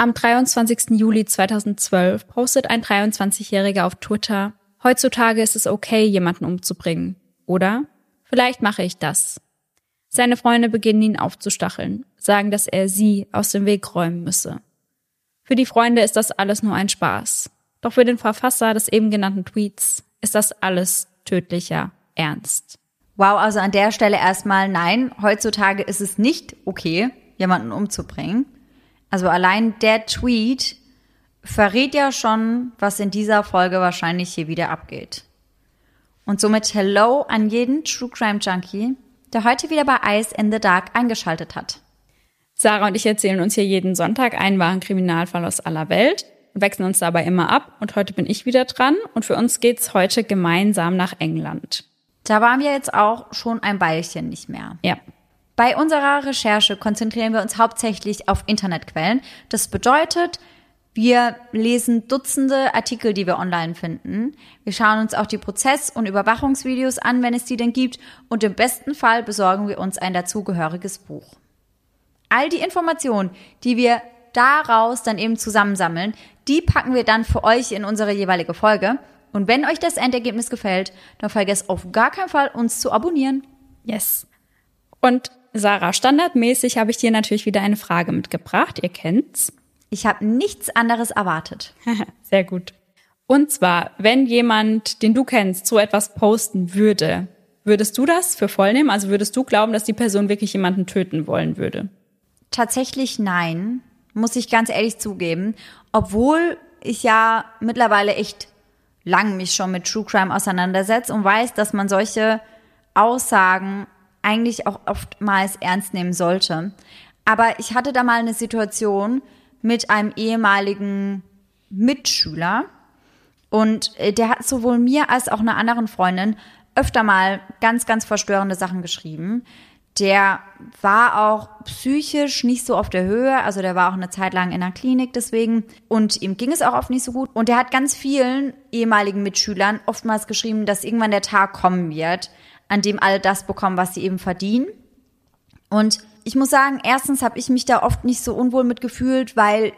Am 23. Juli 2012 postet ein 23-Jähriger auf Twitter, heutzutage ist es okay, jemanden umzubringen. Oder? Vielleicht mache ich das. Seine Freunde beginnen ihn aufzustacheln, sagen, dass er sie aus dem Weg räumen müsse. Für die Freunde ist das alles nur ein Spaß. Doch für den Verfasser des eben genannten Tweets ist das alles tödlicher Ernst. Wow, also an der Stelle erstmal nein, heutzutage ist es nicht okay, jemanden umzubringen. Also allein der Tweet verrät ja schon, was in dieser Folge wahrscheinlich hier wieder abgeht. Und somit Hello an jeden True Crime Junkie, der heute wieder bei Ice in the Dark eingeschaltet hat. Sarah und ich erzählen uns hier jeden Sonntag einen wahren Kriminalfall aus aller Welt und wechseln uns dabei immer ab. Und heute bin ich wieder dran und für uns geht's heute gemeinsam nach England. Da waren wir jetzt auch schon ein Weilchen nicht mehr. Ja. Bei unserer Recherche konzentrieren wir uns hauptsächlich auf Internetquellen. Das bedeutet, wir lesen Dutzende Artikel, die wir online finden. Wir schauen uns auch die Prozess- und Überwachungsvideos an, wenn es die denn gibt. Und im besten Fall besorgen wir uns ein dazugehöriges Buch. All die Informationen, die wir daraus dann eben zusammensammeln, die packen wir dann für euch in unsere jeweilige Folge. Und wenn euch das Endergebnis gefällt, dann vergesst auf gar keinen Fall, uns zu abonnieren. Yes. Und Sarah, standardmäßig habe ich dir natürlich wieder eine Frage mitgebracht. Ihr kennt's. Ich habe nichts anderes erwartet. Sehr gut. Und zwar, wenn jemand, den du kennst, so etwas posten würde, würdest du das für voll nehmen? Also würdest du glauben, dass die Person wirklich jemanden töten wollen würde? Tatsächlich nein, muss ich ganz ehrlich zugeben. Obwohl ich ja mittlerweile echt lang mich schon mit True Crime auseinandersetze und weiß, dass man solche Aussagen eigentlich auch oftmals ernst nehmen sollte. Aber ich hatte da mal eine Situation mit einem ehemaligen Mitschüler und äh, der hat sowohl mir als auch einer anderen Freundin öfter mal ganz, ganz verstörende Sachen geschrieben. Der war auch psychisch nicht so auf der Höhe, also der war auch eine Zeit lang in der Klinik deswegen und ihm ging es auch oft nicht so gut. Und er hat ganz vielen ehemaligen Mitschülern oftmals geschrieben, dass irgendwann der Tag kommen wird, an dem alle das bekommen, was sie eben verdienen. Und ich muss sagen, erstens habe ich mich da oft nicht so unwohl mitgefühlt, weil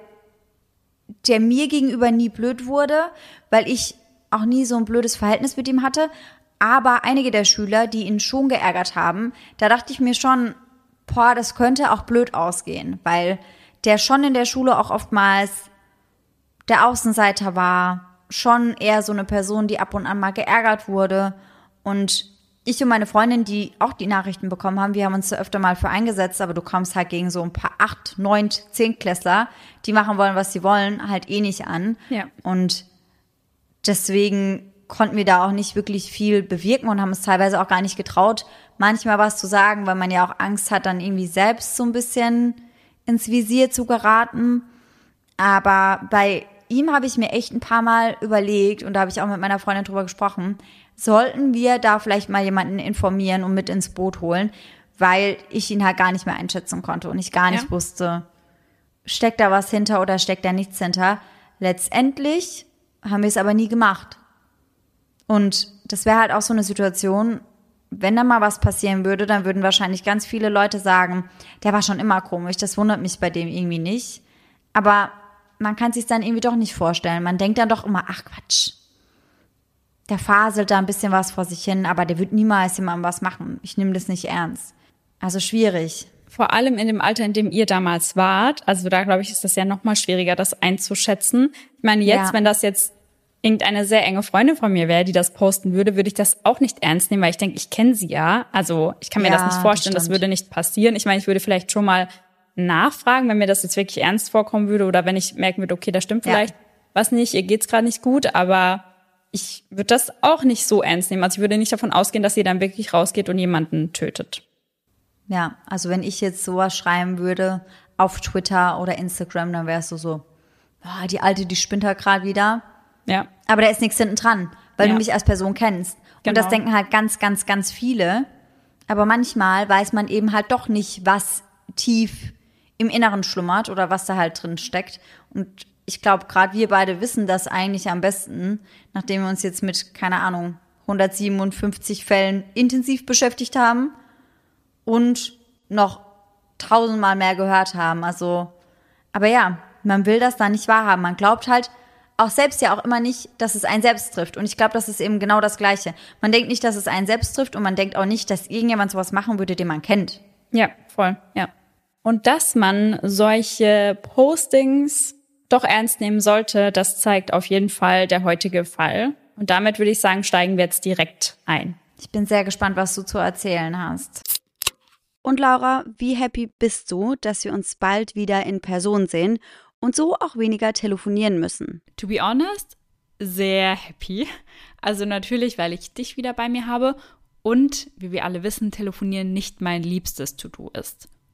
der mir gegenüber nie blöd wurde, weil ich auch nie so ein blödes Verhältnis mit ihm hatte. Aber einige der Schüler, die ihn schon geärgert haben, da dachte ich mir schon, boah, das könnte auch blöd ausgehen, weil der schon in der Schule auch oftmals der Außenseiter war, schon eher so eine Person, die ab und an mal geärgert wurde und ich und meine Freundin, die auch die Nachrichten bekommen haben, wir haben uns da öfter mal für eingesetzt, aber du kommst halt gegen so ein paar acht, neun, zehn Klässler, die machen wollen, was sie wollen, halt eh nicht an. Ja. Und deswegen konnten wir da auch nicht wirklich viel bewirken und haben es teilweise auch gar nicht getraut, manchmal was zu sagen, weil man ja auch Angst hat, dann irgendwie selbst so ein bisschen ins Visier zu geraten. Aber bei ihm habe ich mir echt ein paar Mal überlegt und da habe ich auch mit meiner Freundin drüber gesprochen, sollten wir da vielleicht mal jemanden informieren und mit ins Boot holen, weil ich ihn halt gar nicht mehr einschätzen konnte und ich gar nicht ja. wusste, steckt da was hinter oder steckt da nichts hinter. Letztendlich haben wir es aber nie gemacht. Und das wäre halt auch so eine Situation, wenn da mal was passieren würde, dann würden wahrscheinlich ganz viele Leute sagen, der war schon immer komisch, das wundert mich bei dem irgendwie nicht. Aber man kann sich dann irgendwie doch nicht vorstellen. Man denkt dann doch immer, ach Quatsch, der faselt da ein bisschen was vor sich hin, aber der wird niemals jemandem was machen. Ich nehme das nicht ernst. Also schwierig. Vor allem in dem Alter, in dem ihr damals wart. Also da glaube ich, ist das ja noch mal schwieriger, das einzuschätzen. Ich meine, jetzt, ja. wenn das jetzt irgendeine sehr enge Freundin von mir wäre, die das posten würde, würde ich das auch nicht ernst nehmen, weil ich denke, ich kenne sie ja. Also ich kann mir ja, das nicht vorstellen, das, das, würde nicht passieren. Ich meine, ich würde vielleicht schon mal nachfragen, wenn mir das jetzt wirklich ernst vorkommen würde oder wenn ich merken würde, okay, da stimmt vielleicht ja. was nicht, ihr geht's gerade nicht gut, aber ich würde das auch nicht so ernst nehmen. Also ich würde nicht davon ausgehen, dass sie dann wirklich rausgeht und jemanden tötet. Ja, also wenn ich jetzt sowas schreiben würde auf Twitter oder Instagram, dann wärst du so, oh, die Alte, die spinnt halt gerade wieder. Ja. Aber da ist nichts hinten dran, weil ja. du mich als Person kennst. Genau. Und das genau. denken halt ganz, ganz, ganz viele. Aber manchmal weiß man eben halt doch nicht, was tief im Inneren schlummert oder was da halt drin steckt. Und ich glaube, gerade wir beide wissen das eigentlich am besten, nachdem wir uns jetzt mit, keine Ahnung, 157 Fällen intensiv beschäftigt haben und noch tausendmal mehr gehört haben. Also, aber ja, man will das da nicht wahrhaben. Man glaubt halt auch selbst ja auch immer nicht, dass es einen selbst trifft. Und ich glaube, das ist eben genau das Gleiche. Man denkt nicht, dass es einen selbst trifft und man denkt auch nicht, dass irgendjemand sowas machen würde, den man kennt. Ja, voll, ja. Und dass man solche Postings doch ernst nehmen sollte, das zeigt auf jeden Fall der heutige Fall. Und damit würde ich sagen, steigen wir jetzt direkt ein. Ich bin sehr gespannt, was du zu erzählen hast. Und Laura, wie happy bist du, dass wir uns bald wieder in Person sehen und so auch weniger telefonieren müssen? To be honest, sehr happy. Also natürlich, weil ich dich wieder bei mir habe und, wie wir alle wissen, telefonieren nicht mein liebstes To-Do ist.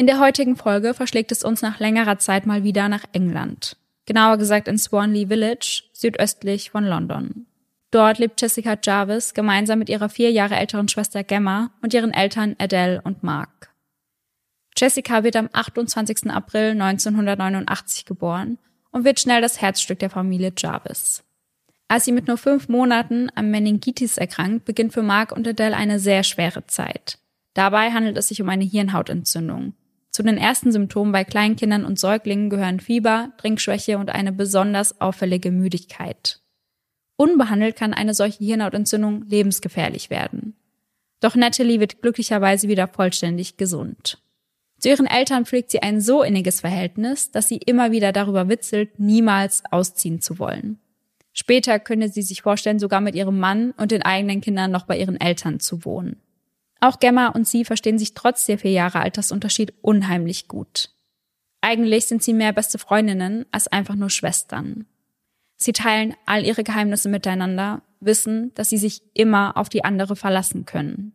In der heutigen Folge verschlägt es uns nach längerer Zeit mal wieder nach England. Genauer gesagt in Swanley Village, südöstlich von London. Dort lebt Jessica Jarvis gemeinsam mit ihrer vier Jahre älteren Schwester Gemma und ihren Eltern Adele und Mark. Jessica wird am 28. April 1989 geboren und wird schnell das Herzstück der Familie Jarvis. Als sie mit nur fünf Monaten am Meningitis erkrankt, beginnt für Mark und Adele eine sehr schwere Zeit. Dabei handelt es sich um eine Hirnhautentzündung. Zu den ersten Symptomen bei Kleinkindern und Säuglingen gehören Fieber, Trinkschwäche und eine besonders auffällige Müdigkeit. Unbehandelt kann eine solche Hirnhautentzündung lebensgefährlich werden. Doch Natalie wird glücklicherweise wieder vollständig gesund. Zu ihren Eltern pflegt sie ein so inniges Verhältnis, dass sie immer wieder darüber witzelt, niemals ausziehen zu wollen. Später könne sie sich vorstellen, sogar mit ihrem Mann und den eigenen Kindern noch bei ihren Eltern zu wohnen. Auch Gemma und sie verstehen sich trotz der vier Jahre Altersunterschied unheimlich gut. Eigentlich sind sie mehr beste Freundinnen als einfach nur Schwestern. Sie teilen all ihre Geheimnisse miteinander, wissen, dass sie sich immer auf die andere verlassen können.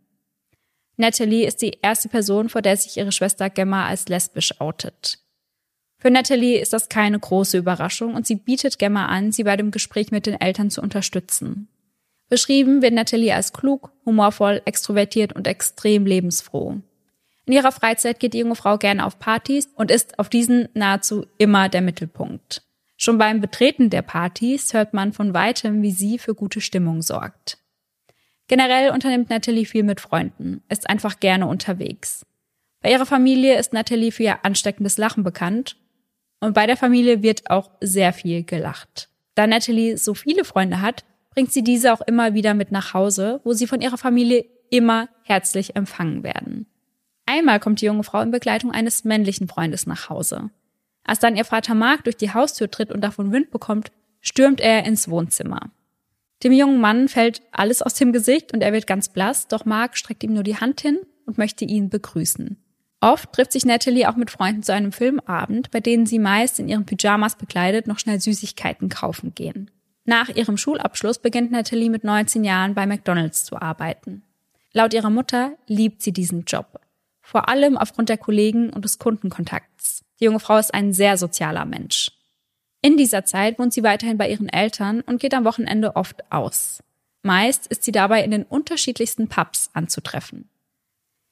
Natalie ist die erste Person, vor der sich ihre Schwester Gemma als lesbisch outet. Für Natalie ist das keine große Überraschung und sie bietet Gemma an, sie bei dem Gespräch mit den Eltern zu unterstützen. Beschrieben wird Natalie als klug, humorvoll, extrovertiert und extrem lebensfroh. In ihrer Freizeit geht die junge Frau gerne auf Partys und ist auf diesen nahezu immer der Mittelpunkt. Schon beim Betreten der Partys hört man von weitem, wie sie für gute Stimmung sorgt. Generell unternimmt Natalie viel mit Freunden, ist einfach gerne unterwegs. Bei ihrer Familie ist Natalie für ihr ansteckendes Lachen bekannt und bei der Familie wird auch sehr viel gelacht. Da Natalie so viele Freunde hat, bringt sie diese auch immer wieder mit nach Hause, wo sie von ihrer Familie immer herzlich empfangen werden. Einmal kommt die junge Frau in Begleitung eines männlichen Freundes nach Hause. Als dann ihr Vater Mark durch die Haustür tritt und davon Wind bekommt, stürmt er ins Wohnzimmer. Dem jungen Mann fällt alles aus dem Gesicht und er wird ganz blass, doch Mark streckt ihm nur die Hand hin und möchte ihn begrüßen. Oft trifft sich Natalie auch mit Freunden zu einem Filmabend, bei denen sie meist in ihren Pyjamas bekleidet noch schnell Süßigkeiten kaufen gehen. Nach ihrem Schulabschluss beginnt Natalie mit 19 Jahren bei McDonald's zu arbeiten. Laut ihrer Mutter liebt sie diesen Job. Vor allem aufgrund der Kollegen und des Kundenkontakts. Die junge Frau ist ein sehr sozialer Mensch. In dieser Zeit wohnt sie weiterhin bei ihren Eltern und geht am Wochenende oft aus. Meist ist sie dabei in den unterschiedlichsten Pubs anzutreffen.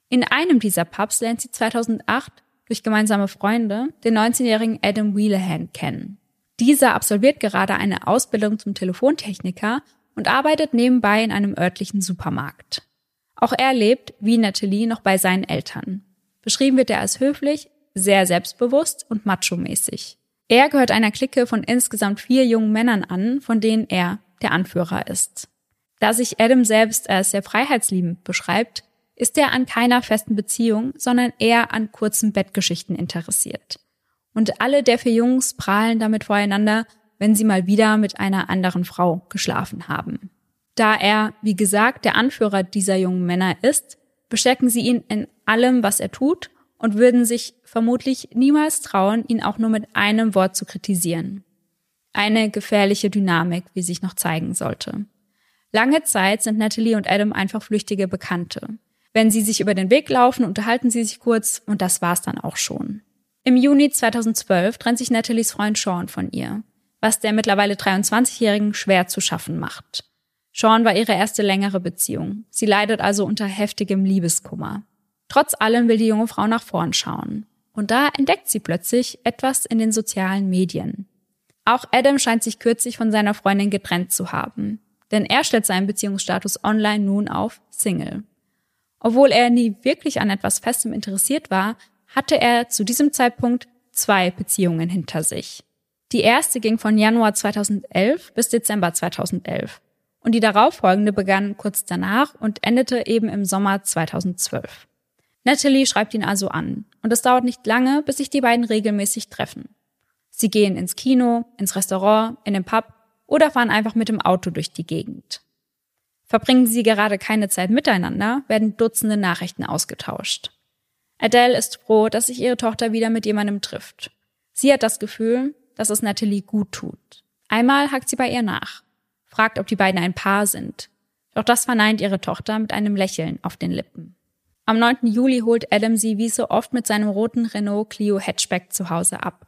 In einem dieser Pubs lernt sie 2008 durch gemeinsame Freunde den 19-jährigen Adam Wheelahan kennen. Dieser absolviert gerade eine Ausbildung zum Telefontechniker und arbeitet nebenbei in einem örtlichen Supermarkt. Auch er lebt, wie Natalie, noch bei seinen Eltern. Beschrieben wird er als höflich, sehr selbstbewusst und macho-mäßig. Er gehört einer Clique von insgesamt vier jungen Männern an, von denen er der Anführer ist. Da sich Adam selbst als sehr freiheitsliebend beschreibt, ist er an keiner festen Beziehung, sondern eher an kurzen Bettgeschichten interessiert. Und alle der vier Jungs prahlen damit voreinander, wenn sie mal wieder mit einer anderen Frau geschlafen haben. Da er, wie gesagt, der Anführer dieser jungen Männer ist, bestärken sie ihn in allem, was er tut und würden sich vermutlich niemals trauen, ihn auch nur mit einem Wort zu kritisieren. Eine gefährliche Dynamik, wie sich noch zeigen sollte. Lange Zeit sind Natalie und Adam einfach flüchtige Bekannte. Wenn sie sich über den Weg laufen, unterhalten sie sich kurz und das war's dann auch schon. Im Juni 2012 trennt sich Natalies Freund Sean von ihr, was der mittlerweile 23-Jährigen schwer zu schaffen macht. Sean war ihre erste längere Beziehung. Sie leidet also unter heftigem Liebeskummer. Trotz allem will die junge Frau nach vorn schauen. Und da entdeckt sie plötzlich etwas in den sozialen Medien. Auch Adam scheint sich kürzlich von seiner Freundin getrennt zu haben. Denn er stellt seinen Beziehungsstatus online nun auf Single. Obwohl er nie wirklich an etwas Festem interessiert war, hatte er zu diesem Zeitpunkt zwei Beziehungen hinter sich. Die erste ging von Januar 2011 bis Dezember 2011 und die darauffolgende begann kurz danach und endete eben im Sommer 2012. Natalie schreibt ihn also an und es dauert nicht lange, bis sich die beiden regelmäßig treffen. Sie gehen ins Kino, ins Restaurant, in den Pub oder fahren einfach mit dem Auto durch die Gegend. Verbringen sie gerade keine Zeit miteinander, werden Dutzende Nachrichten ausgetauscht. Adele ist froh, dass sich ihre Tochter wieder mit jemandem trifft. Sie hat das Gefühl, dass es Natalie gut tut. Einmal hakt sie bei ihr nach, fragt, ob die beiden ein Paar sind. Doch das verneint ihre Tochter mit einem Lächeln auf den Lippen. Am 9. Juli holt Adam sie wie so oft mit seinem roten Renault Clio Hatchback zu Hause ab.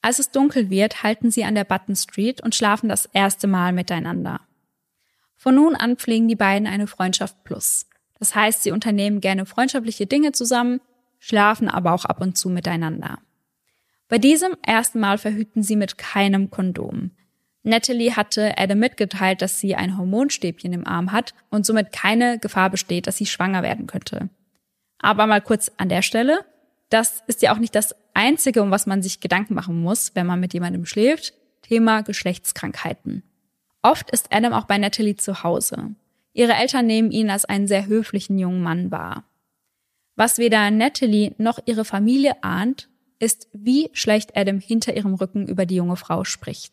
Als es dunkel wird, halten sie an der Button Street und schlafen das erste Mal miteinander. Von nun an pflegen die beiden eine Freundschaft plus. Das heißt, sie unternehmen gerne freundschaftliche Dinge zusammen, schlafen aber auch ab und zu miteinander. Bei diesem ersten Mal verhüten sie mit keinem Kondom. Natalie hatte Adam mitgeteilt, dass sie ein Hormonstäbchen im Arm hat und somit keine Gefahr besteht, dass sie schwanger werden könnte. Aber mal kurz an der Stelle. Das ist ja auch nicht das Einzige, um was man sich Gedanken machen muss, wenn man mit jemandem schläft. Thema Geschlechtskrankheiten. Oft ist Adam auch bei Natalie zu Hause. Ihre Eltern nehmen ihn als einen sehr höflichen jungen Mann wahr. Was weder Natalie noch ihre Familie ahnt, ist, wie schlecht Adam hinter ihrem Rücken über die junge Frau spricht.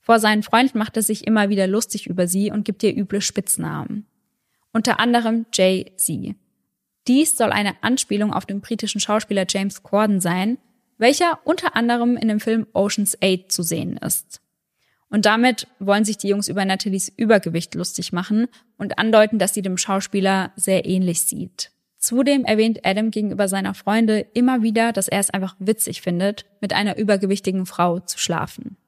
Vor seinen Freunden macht er sich immer wieder lustig über sie und gibt ihr üble Spitznamen. Unter anderem Jay-Z. Dies soll eine Anspielung auf den britischen Schauspieler James Corden sein, welcher unter anderem in dem Film Ocean's 8 zu sehen ist. Und damit wollen sich die Jungs über Nathalies Übergewicht lustig machen und andeuten, dass sie dem Schauspieler sehr ähnlich sieht. Zudem erwähnt Adam gegenüber seiner Freunde immer wieder, dass er es einfach witzig findet, mit einer übergewichtigen Frau zu schlafen.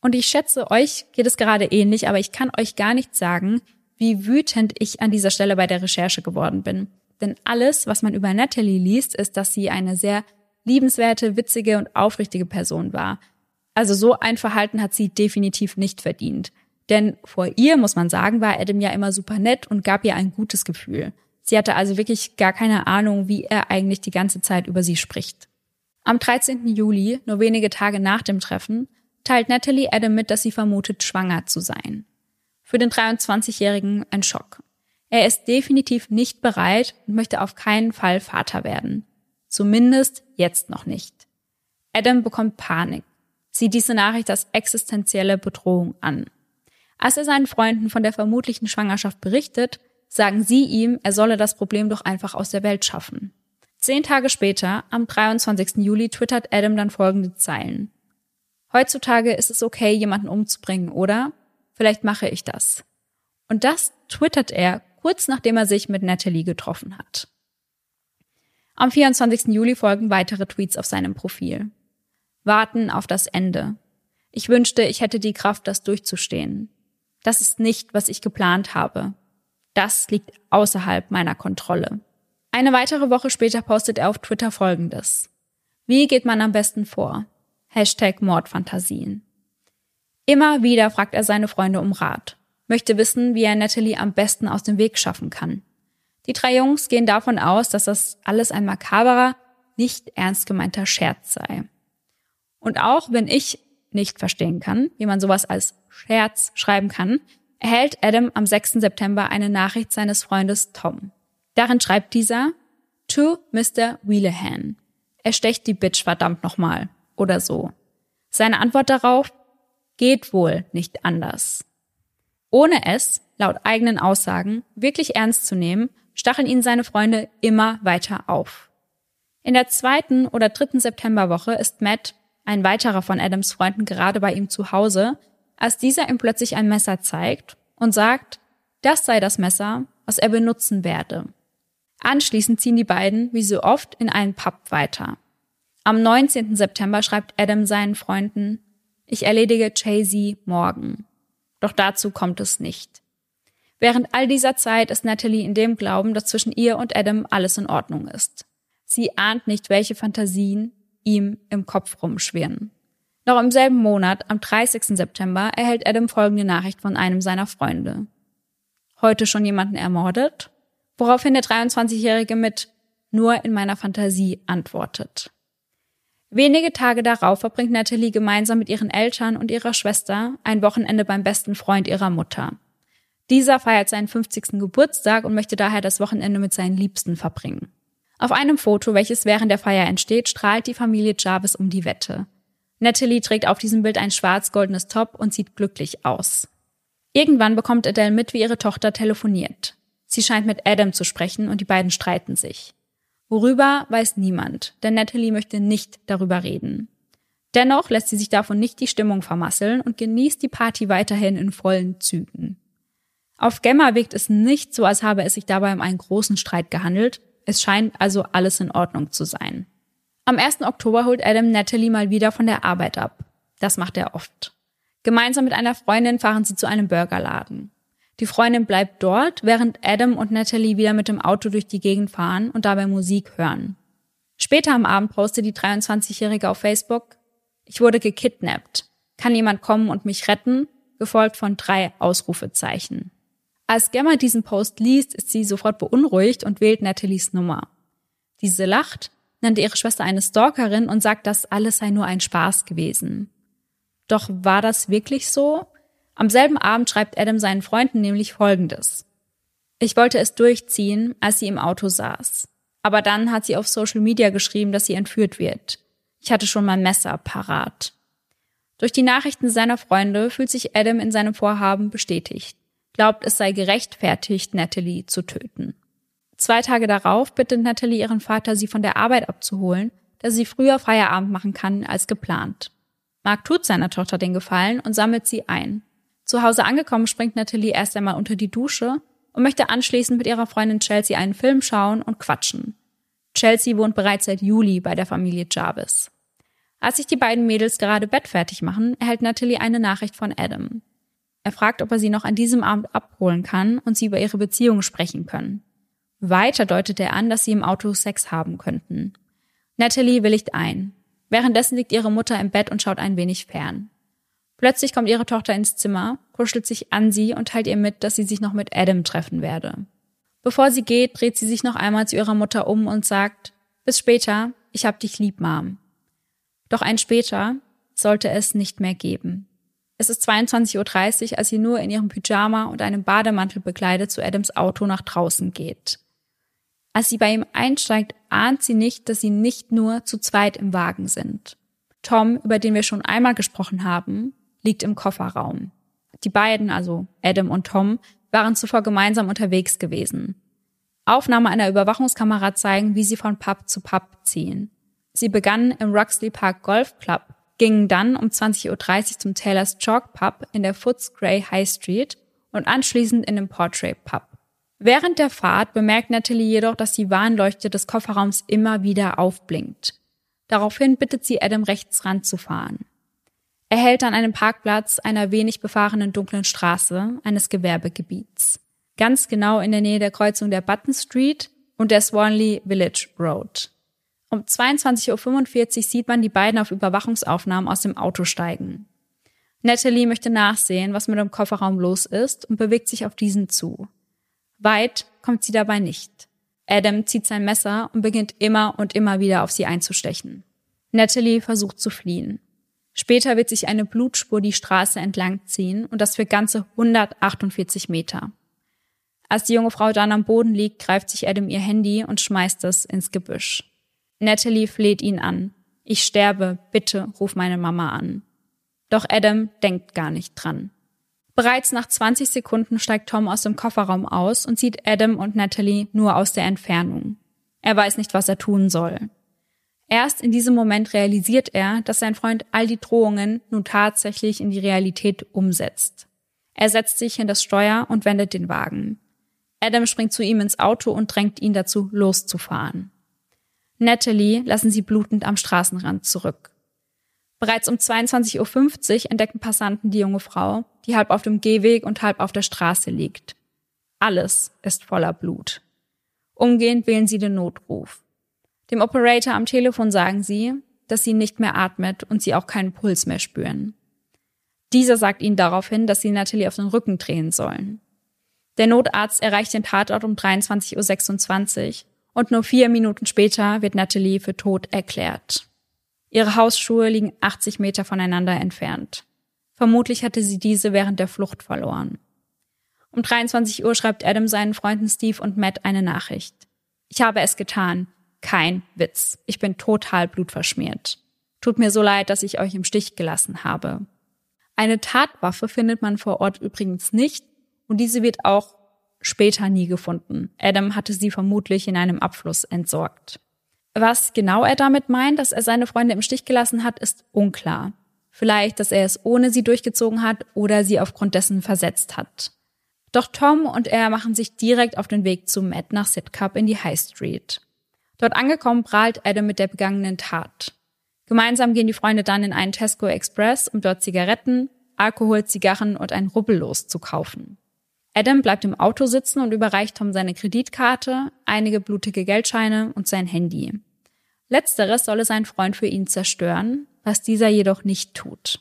Und ich schätze, euch geht es gerade ähnlich, aber ich kann euch gar nicht sagen, wie wütend ich an dieser Stelle bei der Recherche geworden bin. Denn alles, was man über Natalie liest, ist, dass sie eine sehr liebenswerte, witzige und aufrichtige Person war. Also so ein Verhalten hat sie definitiv nicht verdient. Denn vor ihr, muss man sagen, war Adam ja immer super nett und gab ihr ein gutes Gefühl. Sie hatte also wirklich gar keine Ahnung, wie er eigentlich die ganze Zeit über sie spricht. Am 13. Juli, nur wenige Tage nach dem Treffen, teilt Natalie Adam mit, dass sie vermutet, schwanger zu sein. Für den 23-Jährigen ein Schock. Er ist definitiv nicht bereit und möchte auf keinen Fall Vater werden. Zumindest jetzt noch nicht. Adam bekommt Panik, sieht diese Nachricht als existenzielle Bedrohung an. Als er seinen Freunden von der vermutlichen Schwangerschaft berichtet, sagen sie ihm, er solle das Problem doch einfach aus der Welt schaffen. Zehn Tage später, am 23. Juli, twittert Adam dann folgende Zeilen. Heutzutage ist es okay, jemanden umzubringen, oder? Vielleicht mache ich das. Und das twittert er kurz nachdem er sich mit Natalie getroffen hat. Am 24. Juli folgen weitere Tweets auf seinem Profil. Warten auf das Ende. Ich wünschte, ich hätte die Kraft, das durchzustehen. Das ist nicht, was ich geplant habe. Das liegt außerhalb meiner Kontrolle. Eine weitere Woche später postet er auf Twitter folgendes. Wie geht man am besten vor? Hashtag Mordfantasien. Immer wieder fragt er seine Freunde um Rat, möchte wissen, wie er Natalie am besten aus dem Weg schaffen kann. Die drei Jungs gehen davon aus, dass das alles ein makaberer, nicht ernst gemeinter Scherz sei. Und auch wenn ich nicht verstehen kann, wie man sowas als Scherz schreiben kann, erhält Adam am 6. September eine Nachricht seines Freundes Tom. Darin schreibt dieser, To Mr. Wheelahan. Er stecht die Bitch verdammt nochmal. Oder so. Seine Antwort darauf, geht wohl nicht anders. Ohne es, laut eigenen Aussagen, wirklich ernst zu nehmen, stacheln ihn seine Freunde immer weiter auf. In der zweiten oder dritten Septemberwoche ist Matt, ein weiterer von Adams Freunden, gerade bei ihm zu Hause, als dieser ihm plötzlich ein Messer zeigt und sagt, das sei das Messer, was er benutzen werde. Anschließend ziehen die beiden, wie so oft, in einen Pub weiter. Am 19. September schreibt Adam seinen Freunden, ich erledige Jay-Z morgen. Doch dazu kommt es nicht. Während all dieser Zeit ist Natalie in dem Glauben, dass zwischen ihr und Adam alles in Ordnung ist. Sie ahnt nicht, welche Fantasien ihm im Kopf rumschwirren. Noch im selben Monat, am 30. September, erhält Adam folgende Nachricht von einem seiner Freunde. Heute schon jemanden ermordet? woraufhin der 23-Jährige mit nur in meiner Fantasie antwortet. Wenige Tage darauf verbringt Natalie gemeinsam mit ihren Eltern und ihrer Schwester ein Wochenende beim besten Freund ihrer Mutter. Dieser feiert seinen 50. Geburtstag und möchte daher das Wochenende mit seinen Liebsten verbringen. Auf einem Foto, welches während der Feier entsteht, strahlt die Familie Jarvis um die Wette. Natalie trägt auf diesem Bild ein schwarz-goldenes Top und sieht glücklich aus. Irgendwann bekommt Adele mit, wie ihre Tochter telefoniert. Sie scheint mit Adam zu sprechen und die beiden streiten sich. Worüber weiß niemand, denn Natalie möchte nicht darüber reden. Dennoch lässt sie sich davon nicht die Stimmung vermasseln und genießt die Party weiterhin in vollen Zügen. Auf Gemma wirkt es nicht so, als habe es sich dabei um einen großen Streit gehandelt. Es scheint also alles in Ordnung zu sein. Am 1. Oktober holt Adam Natalie mal wieder von der Arbeit ab. Das macht er oft. Gemeinsam mit einer Freundin fahren sie zu einem Burgerladen. Die Freundin bleibt dort, während Adam und Natalie wieder mit dem Auto durch die Gegend fahren und dabei Musik hören. Später am Abend postet die 23-Jährige auf Facebook, ich wurde gekidnappt. Kann jemand kommen und mich retten? Gefolgt von drei Ausrufezeichen. Als Gemma diesen Post liest, ist sie sofort beunruhigt und wählt Natalies Nummer. Diese lacht, nennt ihre Schwester eine Stalkerin und sagt, das alles sei nur ein Spaß gewesen. Doch war das wirklich so? Am selben Abend schreibt Adam seinen Freunden nämlich Folgendes. Ich wollte es durchziehen, als sie im Auto saß. Aber dann hat sie auf Social Media geschrieben, dass sie entführt wird. Ich hatte schon mein Messer parat. Durch die Nachrichten seiner Freunde fühlt sich Adam in seinem Vorhaben bestätigt, glaubt es sei gerechtfertigt, Natalie zu töten. Zwei Tage darauf bittet Natalie ihren Vater, sie von der Arbeit abzuholen, da sie früher Feierabend machen kann als geplant. Mark tut seiner Tochter den Gefallen und sammelt sie ein. Zu Hause angekommen springt Natalie erst einmal unter die Dusche und möchte anschließend mit ihrer Freundin Chelsea einen Film schauen und quatschen. Chelsea wohnt bereits seit Juli bei der Familie Jarvis. Als sich die beiden Mädels gerade Bett fertig machen, erhält Natalie eine Nachricht von Adam. Er fragt, ob er sie noch an diesem Abend abholen kann und sie über ihre Beziehung sprechen können. Weiter deutet er an, dass sie im Auto Sex haben könnten. Natalie willigt ein. Währenddessen liegt ihre Mutter im Bett und schaut ein wenig fern. Plötzlich kommt ihre Tochter ins Zimmer, kuschelt sich an sie und teilt ihr mit, dass sie sich noch mit Adam treffen werde. Bevor sie geht, dreht sie sich noch einmal zu ihrer Mutter um und sagt, bis später, ich hab dich lieb, Mom. Doch ein später sollte es nicht mehr geben. Es ist 22.30 Uhr, als sie nur in ihrem Pyjama und einem Bademantel bekleidet zu Adams Auto nach draußen geht. Als sie bei ihm einsteigt, ahnt sie nicht, dass sie nicht nur zu zweit im Wagen sind. Tom, über den wir schon einmal gesprochen haben, liegt im Kofferraum. Die beiden, also Adam und Tom, waren zuvor gemeinsam unterwegs gewesen. Aufnahmen einer Überwachungskamera zeigen, wie sie von Pub zu Pub ziehen. Sie begannen im Ruxley Park Golf Club, gingen dann um 20.30 Uhr zum Taylor's Chalk Pub in der Footscray High Street und anschließend in den Portrait Pub. Während der Fahrt bemerkt Natalie jedoch, dass die Warnleuchte des Kofferraums immer wieder aufblinkt. Daraufhin bittet sie Adam rechts ranzufahren. Er hält an einem Parkplatz einer wenig befahrenen dunklen Straße eines Gewerbegebiets. Ganz genau in der Nähe der Kreuzung der Button Street und der Swanley Village Road. Um 22.45 Uhr sieht man die beiden auf Überwachungsaufnahmen aus dem Auto steigen. Natalie möchte nachsehen, was mit dem Kofferraum los ist und bewegt sich auf diesen zu. Weit kommt sie dabei nicht. Adam zieht sein Messer und beginnt immer und immer wieder auf sie einzustechen. Natalie versucht zu fliehen. Später wird sich eine Blutspur die Straße entlang ziehen und das für ganze 148 Meter. Als die junge Frau dann am Boden liegt, greift sich Adam ihr Handy und schmeißt es ins Gebüsch. Natalie fleht ihn an. Ich sterbe, bitte ruf meine Mama an. Doch Adam denkt gar nicht dran. Bereits nach 20 Sekunden steigt Tom aus dem Kofferraum aus und sieht Adam und Natalie nur aus der Entfernung. Er weiß nicht, was er tun soll. Erst in diesem Moment realisiert er, dass sein Freund all die Drohungen nun tatsächlich in die Realität umsetzt. Er setzt sich in das Steuer und wendet den Wagen. Adam springt zu ihm ins Auto und drängt ihn dazu, loszufahren. Natalie lassen sie blutend am Straßenrand zurück. Bereits um 22.50 Uhr entdecken Passanten die junge Frau, die halb auf dem Gehweg und halb auf der Straße liegt. Alles ist voller Blut. Umgehend wählen sie den Notruf. Dem Operator am Telefon sagen sie, dass sie nicht mehr atmet und sie auch keinen Puls mehr spüren. Dieser sagt ihnen daraufhin, dass sie Natalie auf den Rücken drehen sollen. Der Notarzt erreicht den Tatort um 23.26 Uhr und nur vier Minuten später wird Natalie für tot erklärt. Ihre Hausschuhe liegen 80 Meter voneinander entfernt. Vermutlich hatte sie diese während der Flucht verloren. Um 23 Uhr schreibt Adam seinen Freunden Steve und Matt eine Nachricht. Ich habe es getan. Kein Witz. Ich bin total blutverschmiert. Tut mir so leid, dass ich euch im Stich gelassen habe. Eine Tatwaffe findet man vor Ort übrigens nicht und diese wird auch später nie gefunden. Adam hatte sie vermutlich in einem Abfluss entsorgt. Was genau er damit meint, dass er seine Freunde im Stich gelassen hat, ist unklar. Vielleicht, dass er es ohne sie durchgezogen hat oder sie aufgrund dessen versetzt hat. Doch Tom und er machen sich direkt auf den Weg zu Matt nach Sidcup in die High Street. Dort angekommen prahlt Adam mit der begangenen Tat. Gemeinsam gehen die Freunde dann in einen Tesco Express, um dort Zigaretten, Alkohol, Zigarren und ein Rubbellos zu kaufen. Adam bleibt im Auto sitzen und überreicht Tom seine Kreditkarte, einige blutige Geldscheine und sein Handy. Letzteres solle sein Freund für ihn zerstören, was dieser jedoch nicht tut.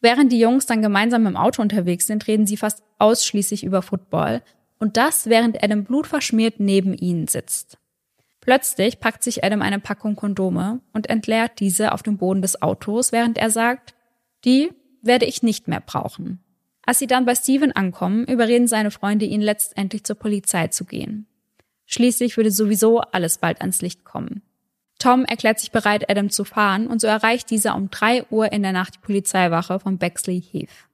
Während die Jungs dann gemeinsam im Auto unterwegs sind, reden sie fast ausschließlich über Football und das während Adam blutverschmiert neben ihnen sitzt. Plötzlich packt sich Adam eine Packung Kondome und entleert diese auf dem Boden des Autos, während er sagt, die werde ich nicht mehr brauchen. Als sie dann bei Steven ankommen, überreden seine Freunde ihn letztendlich zur Polizei zu gehen. Schließlich würde sowieso alles bald ans Licht kommen. Tom erklärt sich bereit, Adam zu fahren, und so erreicht dieser um drei Uhr in der Nacht die Polizeiwache von Bexley Heath.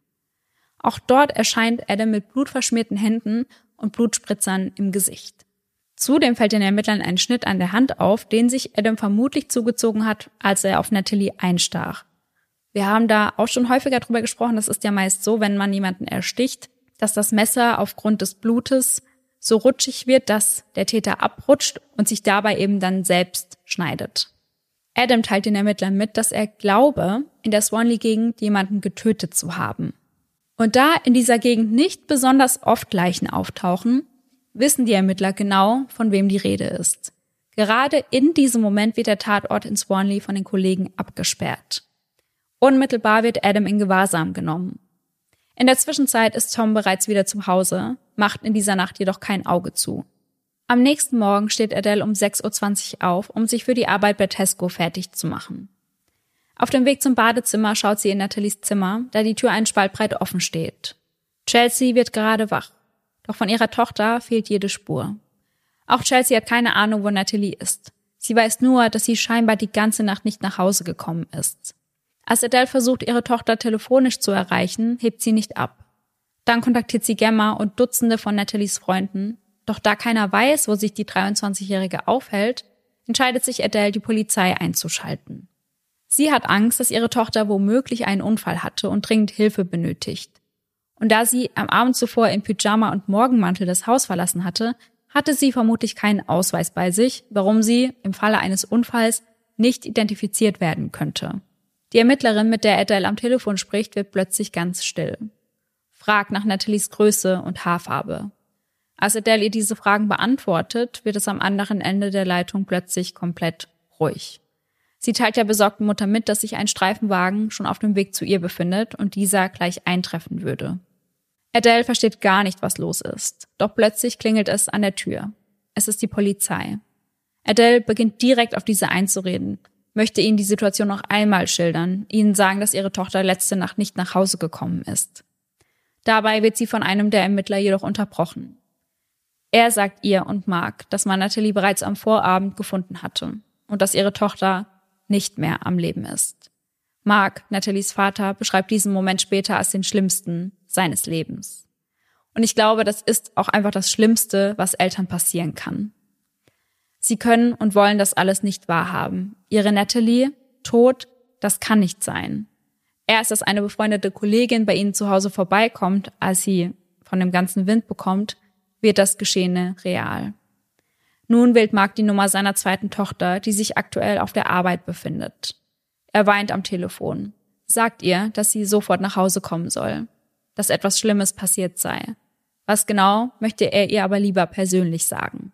Auch dort erscheint Adam mit blutverschmierten Händen und Blutspritzern im Gesicht. Zudem fällt den Ermittlern ein Schnitt an der Hand auf, den sich Adam vermutlich zugezogen hat, als er auf Natalie einstach. Wir haben da auch schon häufiger drüber gesprochen. Das ist ja meist so, wenn man jemanden ersticht, dass das Messer aufgrund des Blutes so rutschig wird, dass der Täter abrutscht und sich dabei eben dann selbst schneidet. Adam teilt den Ermittlern mit, dass er glaube, in der Swanley-Gegend jemanden getötet zu haben. Und da in dieser Gegend nicht besonders oft Leichen auftauchen, wissen die Ermittler genau, von wem die Rede ist. Gerade in diesem Moment wird der Tatort in Swanley von den Kollegen abgesperrt. Unmittelbar wird Adam in Gewahrsam genommen. In der Zwischenzeit ist Tom bereits wieder zu Hause, macht in dieser Nacht jedoch kein Auge zu. Am nächsten Morgen steht Adele um 6.20 Uhr auf, um sich für die Arbeit bei Tesco fertig zu machen. Auf dem Weg zum Badezimmer schaut sie in Nathalies Zimmer, da die Tür einen Spalt breit offen steht. Chelsea wird gerade wach, doch von ihrer Tochter fehlt jede Spur. Auch Chelsea hat keine Ahnung, wo Natalie ist. Sie weiß nur, dass sie scheinbar die ganze Nacht nicht nach Hause gekommen ist. Als Adele versucht, ihre Tochter telefonisch zu erreichen, hebt sie nicht ab. Dann kontaktiert sie Gemma und Dutzende von Nathalies Freunden, Doch da keiner weiß, wo sich die 23-Jährige aufhält, entscheidet sich Adele, die Polizei einzuschalten. Sie hat Angst, dass ihre Tochter womöglich einen Unfall hatte und dringend Hilfe benötigt. Und da sie am Abend zuvor in Pyjama und Morgenmantel das Haus verlassen hatte, hatte sie vermutlich keinen Ausweis bei sich, warum sie im Falle eines Unfalls nicht identifiziert werden könnte. Die Ermittlerin, mit der Adele am Telefon spricht, wird plötzlich ganz still. Fragt nach Nathalies Größe und Haarfarbe. Als Adele ihr diese Fragen beantwortet, wird es am anderen Ende der Leitung plötzlich komplett ruhig. Sie teilt der besorgten Mutter mit, dass sich ein Streifenwagen schon auf dem Weg zu ihr befindet und dieser gleich eintreffen würde. Adele versteht gar nicht, was los ist. Doch plötzlich klingelt es an der Tür. Es ist die Polizei. Adele beginnt direkt auf diese einzureden, möchte ihnen die Situation noch einmal schildern, ihnen sagen, dass ihre Tochter letzte Nacht nicht nach Hause gekommen ist. Dabei wird sie von einem der Ermittler jedoch unterbrochen. Er sagt ihr und Mark, dass man Natalie bereits am Vorabend gefunden hatte und dass ihre Tochter nicht mehr am Leben ist. Mark, Nathalies Vater, beschreibt diesen Moment später als den schlimmsten seines Lebens. Und ich glaube, das ist auch einfach das Schlimmste, was Eltern passieren kann. Sie können und wollen das alles nicht wahrhaben. Ihre Natalie, tot, das kann nicht sein. Erst als eine befreundete Kollegin bei ihnen zu Hause vorbeikommt, als sie von dem ganzen Wind bekommt, wird das Geschehene real. Nun wählt Mark die Nummer seiner zweiten Tochter, die sich aktuell auf der Arbeit befindet. Er weint am Telefon, sagt ihr, dass sie sofort nach Hause kommen soll, dass etwas Schlimmes passiert sei. Was genau, möchte er ihr aber lieber persönlich sagen.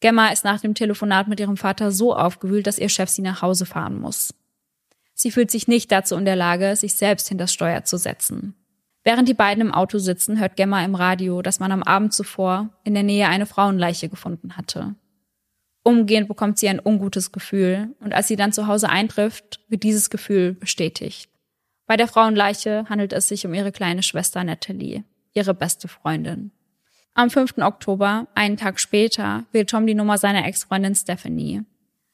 Gemma ist nach dem Telefonat mit ihrem Vater so aufgewühlt, dass ihr Chef sie nach Hause fahren muss. Sie fühlt sich nicht dazu in der Lage, sich selbst hinter das Steuer zu setzen. Während die beiden im Auto sitzen, hört Gemma im Radio, dass man am Abend zuvor in der Nähe eine Frauenleiche gefunden hatte. Umgehend bekommt sie ein ungutes Gefühl und als sie dann zu Hause eintrifft, wird dieses Gefühl bestätigt. Bei der Frauenleiche handelt es sich um ihre kleine Schwester Natalie, ihre beste Freundin. Am 5. Oktober, einen Tag später, wählt Tom die Nummer seiner Ex-Freundin Stephanie.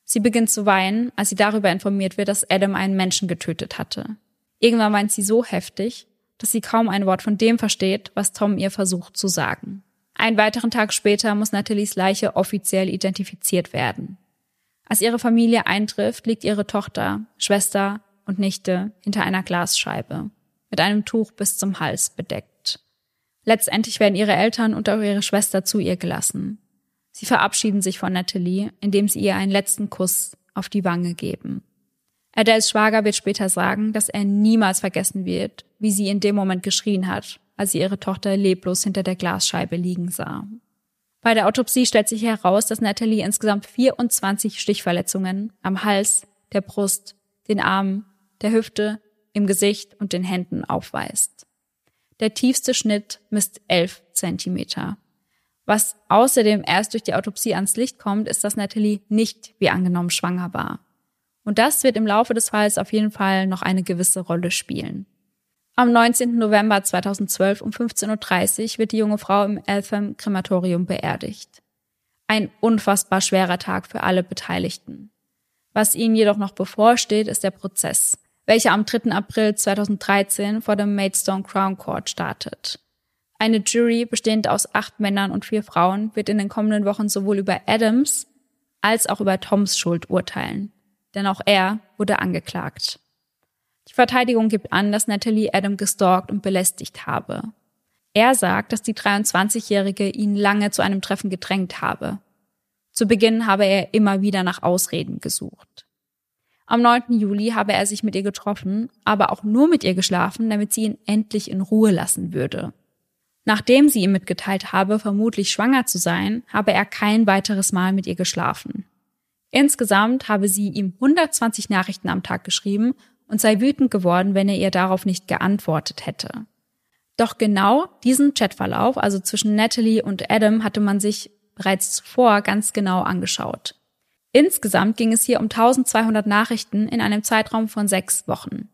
Sie beginnt zu weinen, als sie darüber informiert wird, dass Adam einen Menschen getötet hatte. Irgendwann weint sie so heftig, dass sie kaum ein Wort von dem versteht, was Tom ihr versucht zu sagen. Einen weiteren Tag später muss Nathalies Leiche offiziell identifiziert werden. Als ihre Familie eintrifft, liegt ihre Tochter, Schwester und Nichte hinter einer Glasscheibe, mit einem Tuch bis zum Hals bedeckt. Letztendlich werden ihre Eltern und auch ihre Schwester zu ihr gelassen. Sie verabschieden sich von Natalie, indem sie ihr einen letzten Kuss auf die Wange geben. Adels Schwager wird später sagen, dass er niemals vergessen wird, wie sie in dem Moment geschrien hat, als sie ihre Tochter leblos hinter der Glasscheibe liegen sah. Bei der Autopsie stellt sich heraus, dass Natalie insgesamt 24 Stichverletzungen am Hals, der Brust, den Armen, der Hüfte, im Gesicht und den Händen aufweist. Der tiefste Schnitt misst 11 Zentimeter. Was außerdem erst durch die Autopsie ans Licht kommt, ist, dass Natalie nicht wie angenommen schwanger war. Und das wird im Laufe des Falls auf jeden Fall noch eine gewisse Rolle spielen. Am 19. November 2012 um 15.30 Uhr wird die junge Frau im Eltham Krematorium beerdigt. Ein unfassbar schwerer Tag für alle Beteiligten. Was ihnen jedoch noch bevorsteht, ist der Prozess, welcher am 3. April 2013 vor dem Maidstone Crown Court startet. Eine Jury bestehend aus acht Männern und vier Frauen wird in den kommenden Wochen sowohl über Adams als auch über Toms Schuld urteilen denn auch er wurde angeklagt. Die Verteidigung gibt an, dass Natalie Adam gestalkt und belästigt habe. Er sagt, dass die 23-Jährige ihn lange zu einem Treffen gedrängt habe. Zu Beginn habe er immer wieder nach Ausreden gesucht. Am 9. Juli habe er sich mit ihr getroffen, aber auch nur mit ihr geschlafen, damit sie ihn endlich in Ruhe lassen würde. Nachdem sie ihm mitgeteilt habe, vermutlich schwanger zu sein, habe er kein weiteres Mal mit ihr geschlafen. Insgesamt habe sie ihm 120 Nachrichten am Tag geschrieben und sei wütend geworden, wenn er ihr darauf nicht geantwortet hätte. Doch genau diesen Chatverlauf, also zwischen Natalie und Adam, hatte man sich bereits zuvor ganz genau angeschaut. Insgesamt ging es hier um 1200 Nachrichten in einem Zeitraum von sechs Wochen.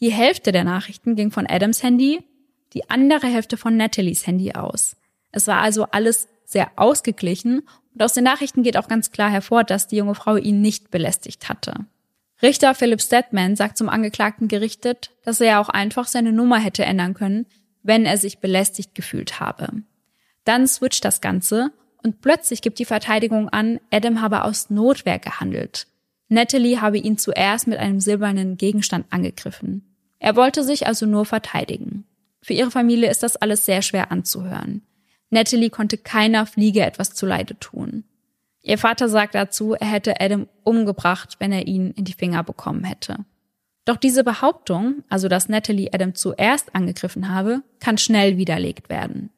Die Hälfte der Nachrichten ging von Adams Handy, die andere Hälfte von Nathalies Handy aus. Es war also alles sehr ausgeglichen und aus den Nachrichten geht auch ganz klar hervor, dass die junge Frau ihn nicht belästigt hatte. Richter Philip Stedman sagt zum Angeklagten gerichtet, dass er auch einfach seine Nummer hätte ändern können, wenn er sich belästigt gefühlt habe. Dann switcht das Ganze und plötzlich gibt die Verteidigung an, Adam habe aus Notwehr gehandelt. Natalie habe ihn zuerst mit einem silbernen Gegenstand angegriffen. Er wollte sich also nur verteidigen. Für ihre Familie ist das alles sehr schwer anzuhören. Natalie konnte keiner Fliege etwas zuleide tun. Ihr Vater sagt dazu, er hätte Adam umgebracht, wenn er ihn in die Finger bekommen hätte. Doch diese Behauptung, also dass Natalie Adam zuerst angegriffen habe, kann schnell widerlegt werden.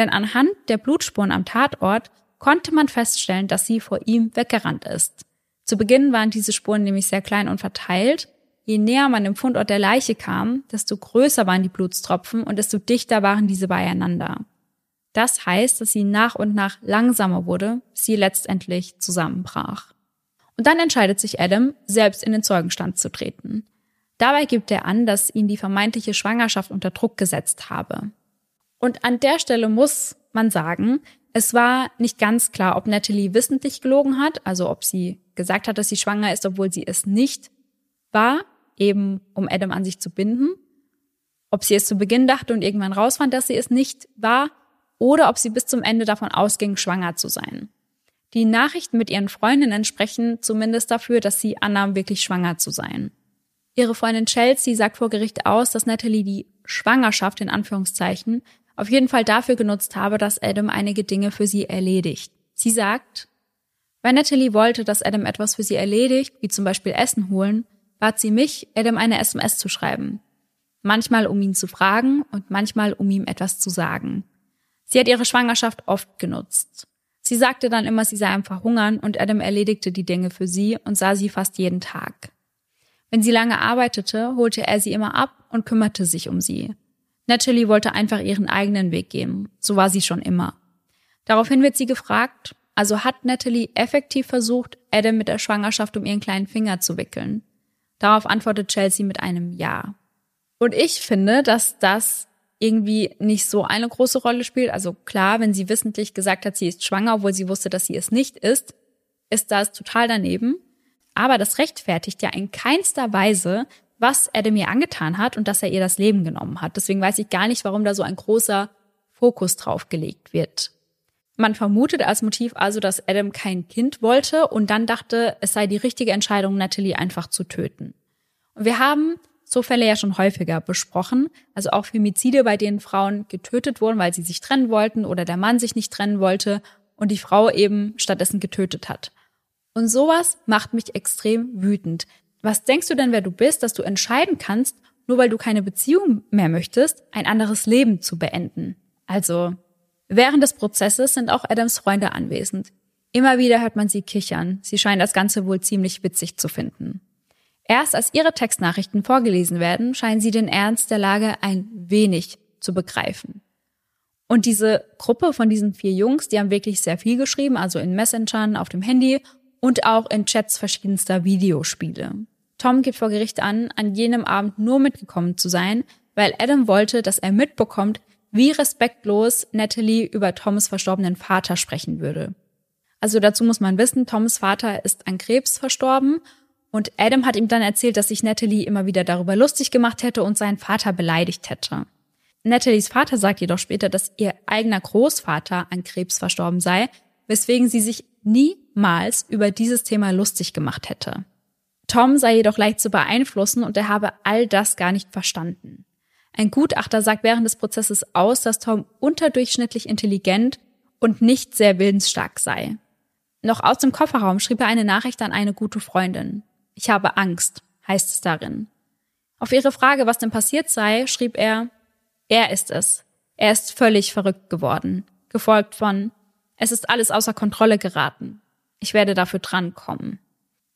Denn anhand der Blutspuren am Tatort konnte man feststellen, dass sie vor ihm weggerannt ist. Zu Beginn waren diese Spuren nämlich sehr klein und verteilt. Je näher man dem Fundort der Leiche kam, desto größer waren die Blutstropfen und desto dichter waren diese beieinander. Das heißt, dass sie nach und nach langsamer wurde, bis sie letztendlich zusammenbrach. Und dann entscheidet sich Adam, selbst in den Zeugenstand zu treten. Dabei gibt er an, dass ihn die vermeintliche Schwangerschaft unter Druck gesetzt habe. Und an der Stelle muss man sagen, es war nicht ganz klar, ob Natalie wissentlich gelogen hat, also ob sie gesagt hat, dass sie schwanger ist, obwohl sie es nicht war, eben um Adam an sich zu binden. Ob sie es zu Beginn dachte und irgendwann rausfand, dass sie es nicht war, oder ob sie bis zum Ende davon ausging, schwanger zu sein. Die Nachrichten mit ihren Freundinnen sprechen zumindest dafür, dass sie annahm, wirklich schwanger zu sein. Ihre Freundin Chelsea sagt vor Gericht aus, dass Natalie die Schwangerschaft in Anführungszeichen auf jeden Fall dafür genutzt habe, dass Adam einige Dinge für sie erledigt. Sie sagt, weil Natalie wollte, dass Adam etwas für sie erledigt, wie zum Beispiel Essen holen, bat sie mich, Adam eine SMS zu schreiben. Manchmal um ihn zu fragen und manchmal um ihm etwas zu sagen. Sie hat ihre Schwangerschaft oft genutzt. Sie sagte dann immer, sie sei einfach hungern und Adam erledigte die Dinge für sie und sah sie fast jeden Tag. Wenn sie lange arbeitete, holte er sie immer ab und kümmerte sich um sie. Natalie wollte einfach ihren eigenen Weg gehen. So war sie schon immer. Daraufhin wird sie gefragt, also hat Natalie effektiv versucht, Adam mit der Schwangerschaft um ihren kleinen Finger zu wickeln. Darauf antwortet Chelsea mit einem Ja. Und ich finde, dass das irgendwie nicht so eine große Rolle spielt. Also klar, wenn sie wissentlich gesagt hat, sie ist schwanger, obwohl sie wusste, dass sie es nicht ist, ist das total daneben. Aber das rechtfertigt ja in keinster Weise, was Adam ihr angetan hat und dass er ihr das Leben genommen hat. Deswegen weiß ich gar nicht, warum da so ein großer Fokus drauf gelegt wird. Man vermutet als Motiv also, dass Adam kein Kind wollte und dann dachte, es sei die richtige Entscheidung, Natalie einfach zu töten. Und wir haben so Fälle ja schon häufiger besprochen, also auch Femizide, bei denen Frauen getötet wurden, weil sie sich trennen wollten oder der Mann sich nicht trennen wollte und die Frau eben stattdessen getötet hat. Und sowas macht mich extrem wütend. Was denkst du denn, wer du bist, dass du entscheiden kannst, nur weil du keine Beziehung mehr möchtest, ein anderes Leben zu beenden? Also, während des Prozesses sind auch Adams Freunde anwesend. Immer wieder hört man sie kichern. Sie scheinen das Ganze wohl ziemlich witzig zu finden. Erst als ihre Textnachrichten vorgelesen werden, scheinen sie den Ernst der Lage ein wenig zu begreifen. Und diese Gruppe von diesen vier Jungs, die haben wirklich sehr viel geschrieben, also in Messengern, auf dem Handy und auch in Chats verschiedenster Videospiele. Tom gibt vor Gericht an, an jenem Abend nur mitgekommen zu sein, weil Adam wollte, dass er mitbekommt, wie respektlos Natalie über Toms verstorbenen Vater sprechen würde. Also dazu muss man wissen, Toms Vater ist an Krebs verstorben und Adam hat ihm dann erzählt, dass sich Natalie immer wieder darüber lustig gemacht hätte und seinen Vater beleidigt hätte. Natalies Vater sagt jedoch später, dass ihr eigener Großvater an Krebs verstorben sei, weswegen sie sich niemals über dieses Thema lustig gemacht hätte. Tom sei jedoch leicht zu beeinflussen und er habe all das gar nicht verstanden. Ein Gutachter sagt während des Prozesses aus, dass Tom unterdurchschnittlich intelligent und nicht sehr willensstark sei. Noch aus dem Kofferraum schrieb er eine Nachricht an eine gute Freundin. Ich habe Angst, heißt es darin. Auf ihre Frage, was denn passiert sei, schrieb er, er ist es. Er ist völlig verrückt geworden, gefolgt von, es ist alles außer Kontrolle geraten. Ich werde dafür drankommen.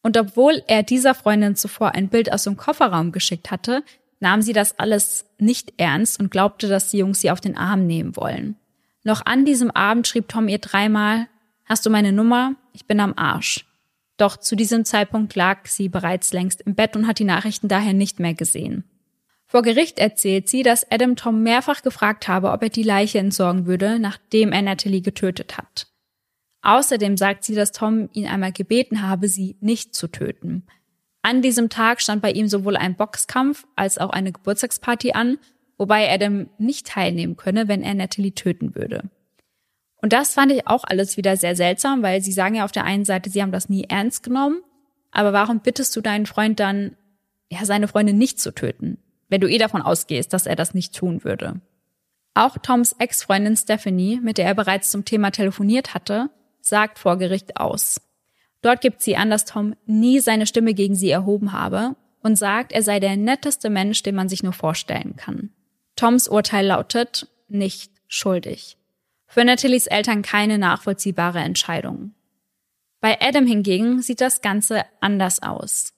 Und obwohl er dieser Freundin zuvor ein Bild aus dem Kofferraum geschickt hatte, nahm sie das alles nicht ernst und glaubte, dass die Jungs sie auf den Arm nehmen wollen. Noch an diesem Abend schrieb Tom ihr dreimal, Hast du meine Nummer? Ich bin am Arsch. Doch zu diesem Zeitpunkt lag sie bereits längst im Bett und hat die Nachrichten daher nicht mehr gesehen. Vor Gericht erzählt sie, dass Adam Tom mehrfach gefragt habe, ob er die Leiche entsorgen würde, nachdem er Natalie getötet hat. Außerdem sagt sie, dass Tom ihn einmal gebeten habe, sie nicht zu töten. An diesem Tag stand bei ihm sowohl ein Boxkampf als auch eine Geburtstagsparty an, wobei Adam nicht teilnehmen könne, wenn er Natalie töten würde. Und das fand ich auch alles wieder sehr seltsam, weil sie sagen ja auf der einen Seite, sie haben das nie ernst genommen, aber warum bittest du deinen Freund dann, ja, seine Freundin nicht zu töten, wenn du eh davon ausgehst, dass er das nicht tun würde? Auch Toms Ex-Freundin Stephanie, mit der er bereits zum Thema telefoniert hatte, sagt vor Gericht aus. Dort gibt sie an, dass Tom nie seine Stimme gegen sie erhoben habe und sagt, er sei der netteste Mensch, den man sich nur vorstellen kann. Toms Urteil lautet nicht schuldig. Für Nathalies Eltern keine nachvollziehbare Entscheidung. Bei Adam hingegen sieht das Ganze anders aus.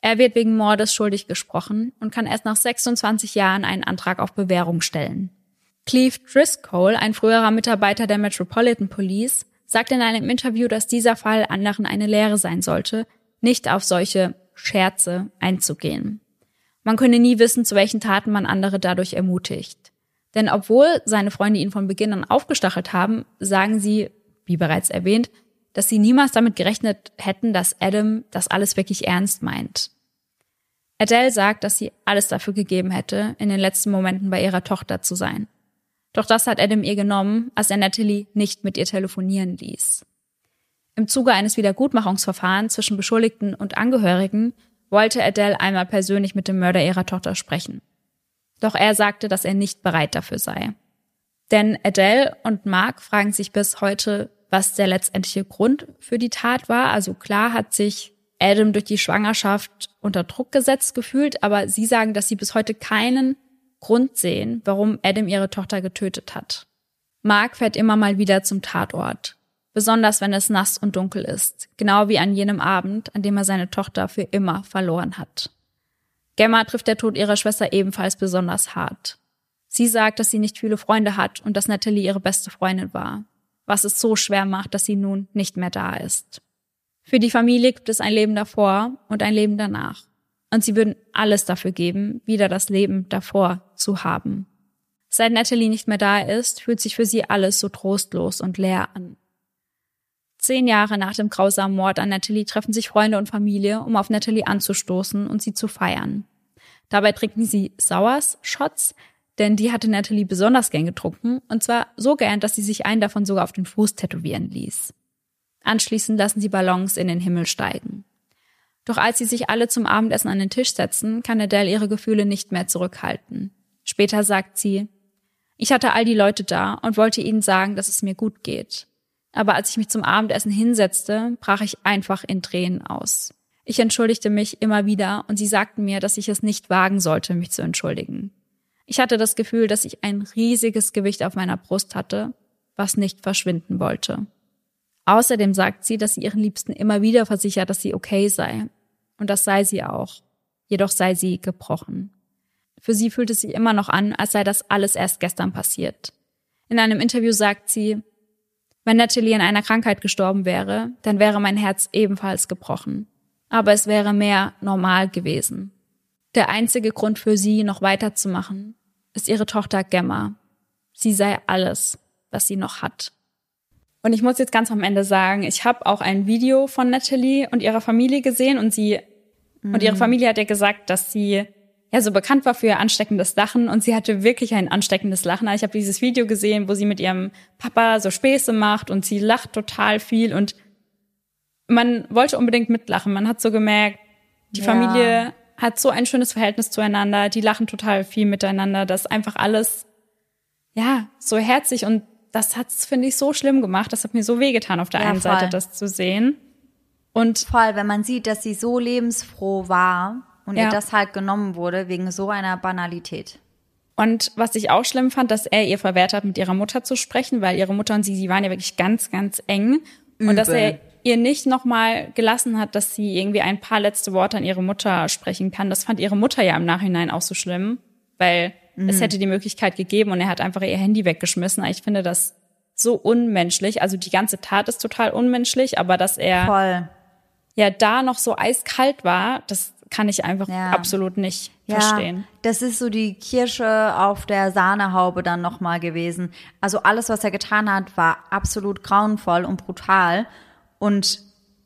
Er wird wegen Mordes schuldig gesprochen und kann erst nach 26 Jahren einen Antrag auf Bewährung stellen. Cleve Driscoll, ein früherer Mitarbeiter der Metropolitan Police, sagt in einem Interview, dass dieser Fall anderen eine Lehre sein sollte, nicht auf solche Scherze einzugehen. Man könne nie wissen, zu welchen Taten man andere dadurch ermutigt. Denn obwohl seine Freunde ihn von Beginn an aufgestachelt haben, sagen sie, wie bereits erwähnt, dass sie niemals damit gerechnet hätten, dass Adam das alles wirklich ernst meint. Adele sagt, dass sie alles dafür gegeben hätte, in den letzten Momenten bei ihrer Tochter zu sein. Doch das hat Adam ihr genommen, als er Natalie nicht mit ihr telefonieren ließ. Im Zuge eines Wiedergutmachungsverfahrens zwischen Beschuldigten und Angehörigen wollte Adele einmal persönlich mit dem Mörder ihrer Tochter sprechen. Doch er sagte, dass er nicht bereit dafür sei. Denn Adele und Mark fragen sich bis heute, was der letztendliche Grund für die Tat war. Also klar hat sich Adam durch die Schwangerschaft unter Druck gesetzt gefühlt, aber sie sagen, dass sie bis heute keinen Grund sehen, warum Adam ihre Tochter getötet hat. Mark fährt immer mal wieder zum Tatort, besonders wenn es nass und dunkel ist, genau wie an jenem Abend, an dem er seine Tochter für immer verloren hat. Gemma trifft der Tod ihrer Schwester ebenfalls besonders hart. Sie sagt, dass sie nicht viele Freunde hat und dass Natalie ihre beste Freundin war, was es so schwer macht, dass sie nun nicht mehr da ist. Für die Familie gibt es ein Leben davor und ein Leben danach und sie würden alles dafür geben, wieder das Leben davor zu haben. Seit Natalie nicht mehr da ist, fühlt sich für sie alles so trostlos und leer an. Zehn Jahre nach dem grausamen Mord an Natalie treffen sich Freunde und Familie, um auf Natalie anzustoßen und sie zu feiern. Dabei trinken sie Sauers-Shots, denn die hatte Natalie besonders gern getrunken, und zwar so gern, dass sie sich einen davon sogar auf den Fuß tätowieren ließ. Anschließend lassen sie Ballons in den Himmel steigen. Doch als sie sich alle zum Abendessen an den Tisch setzen, kann Adele ihre Gefühle nicht mehr zurückhalten. Später sagt sie, ich hatte all die Leute da und wollte ihnen sagen, dass es mir gut geht. Aber als ich mich zum Abendessen hinsetzte, brach ich einfach in Tränen aus. Ich entschuldigte mich immer wieder und sie sagten mir, dass ich es nicht wagen sollte, mich zu entschuldigen. Ich hatte das Gefühl, dass ich ein riesiges Gewicht auf meiner Brust hatte, was nicht verschwinden wollte. Außerdem sagt sie, dass sie ihren Liebsten immer wieder versichert, dass sie okay sei und das sei sie auch. Jedoch sei sie gebrochen. Für sie fühlt es sich immer noch an, als sei das alles erst gestern passiert. In einem Interview sagt sie, wenn Natalie an einer Krankheit gestorben wäre, dann wäre mein Herz ebenfalls gebrochen. Aber es wäre mehr normal gewesen. Der einzige Grund für sie, noch weiterzumachen, ist ihre Tochter Gemma. Sie sei alles, was sie noch hat. Und ich muss jetzt ganz am Ende sagen, ich habe auch ein Video von Natalie und ihrer Familie gesehen und sie mhm. und ihre mhm. Familie hat ja gesagt, dass sie ja so bekannt war für ihr ansteckendes Lachen und sie hatte wirklich ein ansteckendes Lachen. Ich habe dieses Video gesehen, wo sie mit ihrem Papa so Späße macht und sie lacht total viel und man wollte unbedingt mitlachen. Man hat so gemerkt, die ja. Familie hat so ein schönes Verhältnis zueinander, die lachen total viel miteinander, dass einfach alles ja so herzlich und das hat's finde ich so schlimm gemacht. Das hat mir so wehgetan auf der ja, einen voll. Seite, das zu sehen. Und voll, wenn man sieht, dass sie so lebensfroh war und ja. ihr das halt genommen wurde wegen so einer Banalität. Und was ich auch schlimm fand, dass er ihr verwehrt hat, mit ihrer Mutter zu sprechen, weil ihre Mutter und sie, sie waren ja wirklich ganz, ganz eng. Übel. Und dass er ihr nicht nochmal gelassen hat, dass sie irgendwie ein paar letzte Worte an ihre Mutter sprechen kann. Das fand ihre Mutter ja im Nachhinein auch so schlimm, weil Mhm. Es hätte die Möglichkeit gegeben und er hat einfach ihr Handy weggeschmissen. Ich finde das so unmenschlich. Also die ganze Tat ist total unmenschlich, aber dass er Voll. ja da noch so eiskalt war, das kann ich einfach ja. absolut nicht ja, verstehen. Das ist so die Kirsche auf der Sahnehaube dann nochmal gewesen. Also alles, was er getan hat, war absolut grauenvoll und brutal und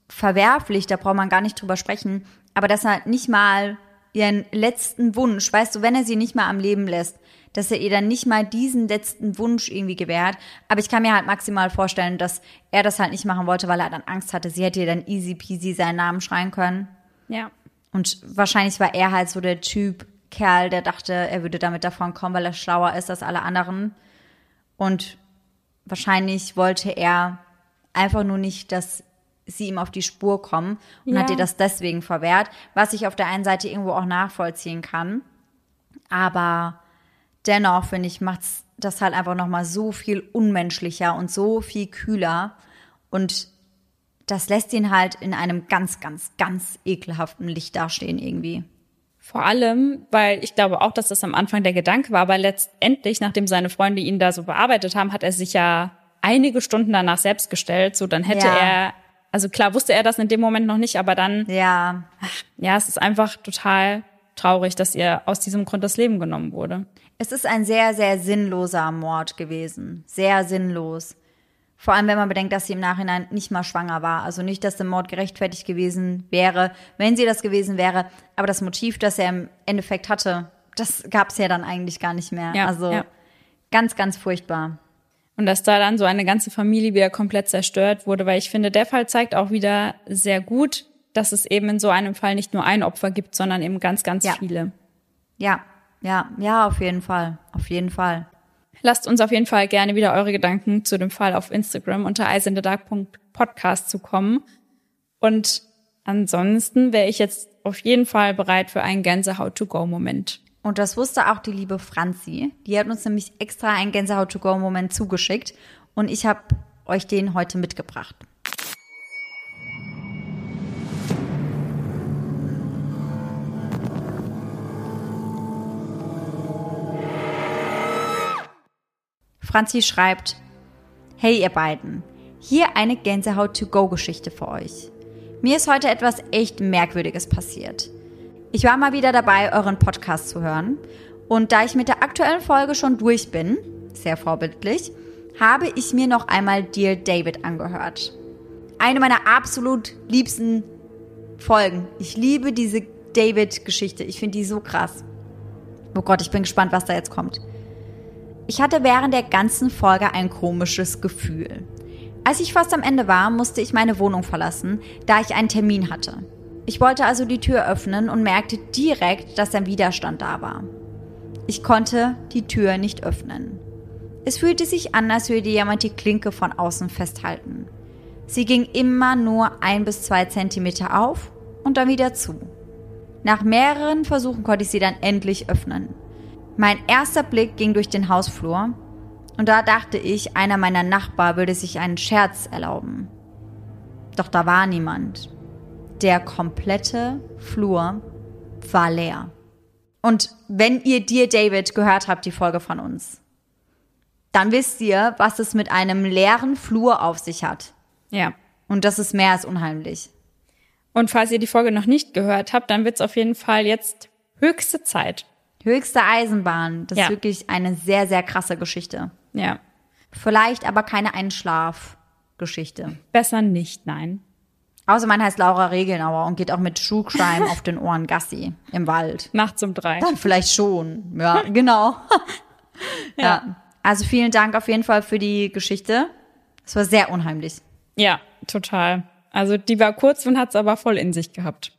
verwerflich, da braucht man gar nicht drüber sprechen. Aber dass er nicht mal ihren letzten Wunsch, weißt du, wenn er sie nicht mehr am Leben lässt, dass er ihr dann nicht mal diesen letzten Wunsch irgendwie gewährt. Aber ich kann mir halt maximal vorstellen, dass er das halt nicht machen wollte, weil er dann Angst hatte. Sie hätte ihr dann easy peasy seinen Namen schreien können. Ja. Und wahrscheinlich war er halt so der Typ Kerl, der dachte, er würde damit davon kommen, weil er schlauer ist als alle anderen. Und wahrscheinlich wollte er einfach nur nicht, dass sie ihm auf die Spur kommen und Ja. hat ihr das deswegen verwehrt, was ich auf der einen Seite irgendwo auch nachvollziehen kann. Aber dennoch, finde ich, macht's das halt einfach nochmal so viel unmenschlicher und so viel kühler. Und das lässt ihn halt in einem ganz, ganz, ganz ekelhaften Licht dastehen irgendwie. Vor allem, weil ich glaube auch, dass das am Anfang der Gedanke war, aber letztendlich, nachdem seine Freunde ihn da so bearbeitet haben, hat er sich ja einige Stunden danach selbst gestellt. So, dann hätte Ja. er, also klar wusste er das in dem Moment noch nicht, aber dann, Ja, ja, es ist einfach total traurig, dass ihr aus diesem Grund das Leben genommen wurde. es ist ein sehr, sehr sinnloser Mord gewesen. Sehr sinnlos. Vor allem, wenn man bedenkt, dass sie im Nachhinein nicht mal schwanger war. Also nicht, dass der Mord gerechtfertigt gewesen wäre, wenn sie das gewesen wäre. Aber das Motiv, das er im Endeffekt hatte, das gab es ja dann eigentlich gar nicht mehr. Ja, also ja. ganz, ganz furchtbar. Und dass da dann so eine ganze Familie wieder komplett zerstört wurde, weil ich finde, der Fall zeigt auch wieder sehr gut, dass es eben in so einem Fall nicht nur ein Opfer gibt, sondern eben ganz, ganz Ja. viele. Ja, ja, ja, auf jeden Fall. Auf jeden Fall. Lasst uns auf jeden Fall gerne wieder eure Gedanken zu dem Fall auf Instagram unter eisenthedark.podcast zukommen. Und ansonsten wäre ich jetzt auf jeden Fall bereit für einen Gänsehaut-to-go-Moment. Und das wusste auch die liebe Franzi. Die hat uns nämlich extra einen Gänsehaut-to-go-Moment zugeschickt. Und ich habe euch den heute mitgebracht. Franzi schreibt, Hey ihr beiden, hier eine Gänsehaut-to-go-Geschichte für euch. Mir ist heute etwas echt Merkwürdiges passiert. Ich war mal wieder dabei, euren Podcast zu hören. Und da ich mit der aktuellen Folge schon durch bin, sehr vorbildlich, habe ich mir noch einmal Dear David angehört. Eine meiner absolut liebsten Folgen. Ich liebe diese David-Geschichte. Ich finde die so krass. Oh Gott, ich bin gespannt, was da jetzt kommt. Ich hatte während der ganzen Folge ein komisches Gefühl. Als ich fast am Ende war, musste ich meine Wohnung verlassen, da ich einen Termin hatte. Ich wollte also die Tür öffnen und merkte direkt, dass ein Widerstand da war. Ich konnte die Tür nicht öffnen. Es fühlte sich an, als würde jemand die Klinke von außen festhalten. Sie ging immer nur ein bis zwei Zentimeter auf und dann wieder zu. Nach mehreren Versuchen konnte ich sie dann endlich öffnen. Mein erster Blick ging durch den Hausflur und da dachte ich, einer meiner Nachbar würde sich einen Scherz erlauben. Doch da war niemand. Der komplette Flur war leer. Und wenn ihr Dear David gehört habt, die Folge von uns, dann wisst ihr, was es mit einem leeren Flur auf sich hat. Ja. Und das ist mehr als unheimlich. Und falls ihr die Folge noch nicht gehört habt, dann wird es auf jeden Fall jetzt höchste Zeit. Höchste Eisenbahn, das Ja. ist wirklich eine sehr, sehr krasse Geschichte. Ja. Vielleicht aber keine Einschlafgeschichte. Besser nicht, nein. Außer man heißt Laura Regelnauer und geht auch mit True Crime auf den Ohren Gassi im Wald. Nachts um drei. Dann vielleicht schon. Ja, genau. ja. Also vielen Dank auf jeden Fall für die Geschichte. Es war sehr unheimlich. Ja, total. Also die war kurz und hat's aber voll in sich gehabt.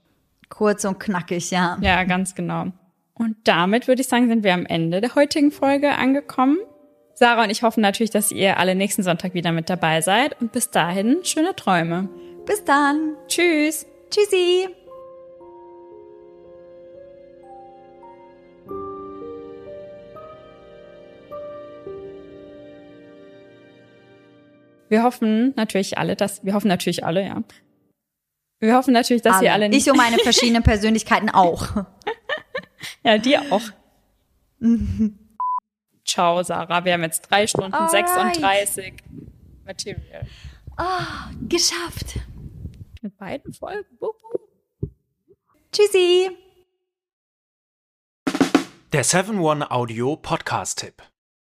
Kurz und knackig, ja. Ja, ganz genau. Und damit würde ich sagen, sind wir am Ende der heutigen Folge angekommen. Sarah und ich hoffen natürlich, dass ihr alle nächsten Sonntag wieder mit dabei seid. Und bis dahin, schöne Träume. Bis dann. Tschüss. Tschüssi. Wir hoffen natürlich alle, dass, wir hoffen natürlich alle, ja. Wir hoffen natürlich, dass ihr alle nicht, Ich und meine verschiedenen Persönlichkeiten auch. ja, die auch. Ciao, Sarah. Wir haben jetzt drei Stunden Alright. 36 Material. Geschafft. Beiden Folgen. Tschüssi. Der 7-One Audio Podcast-Tipp.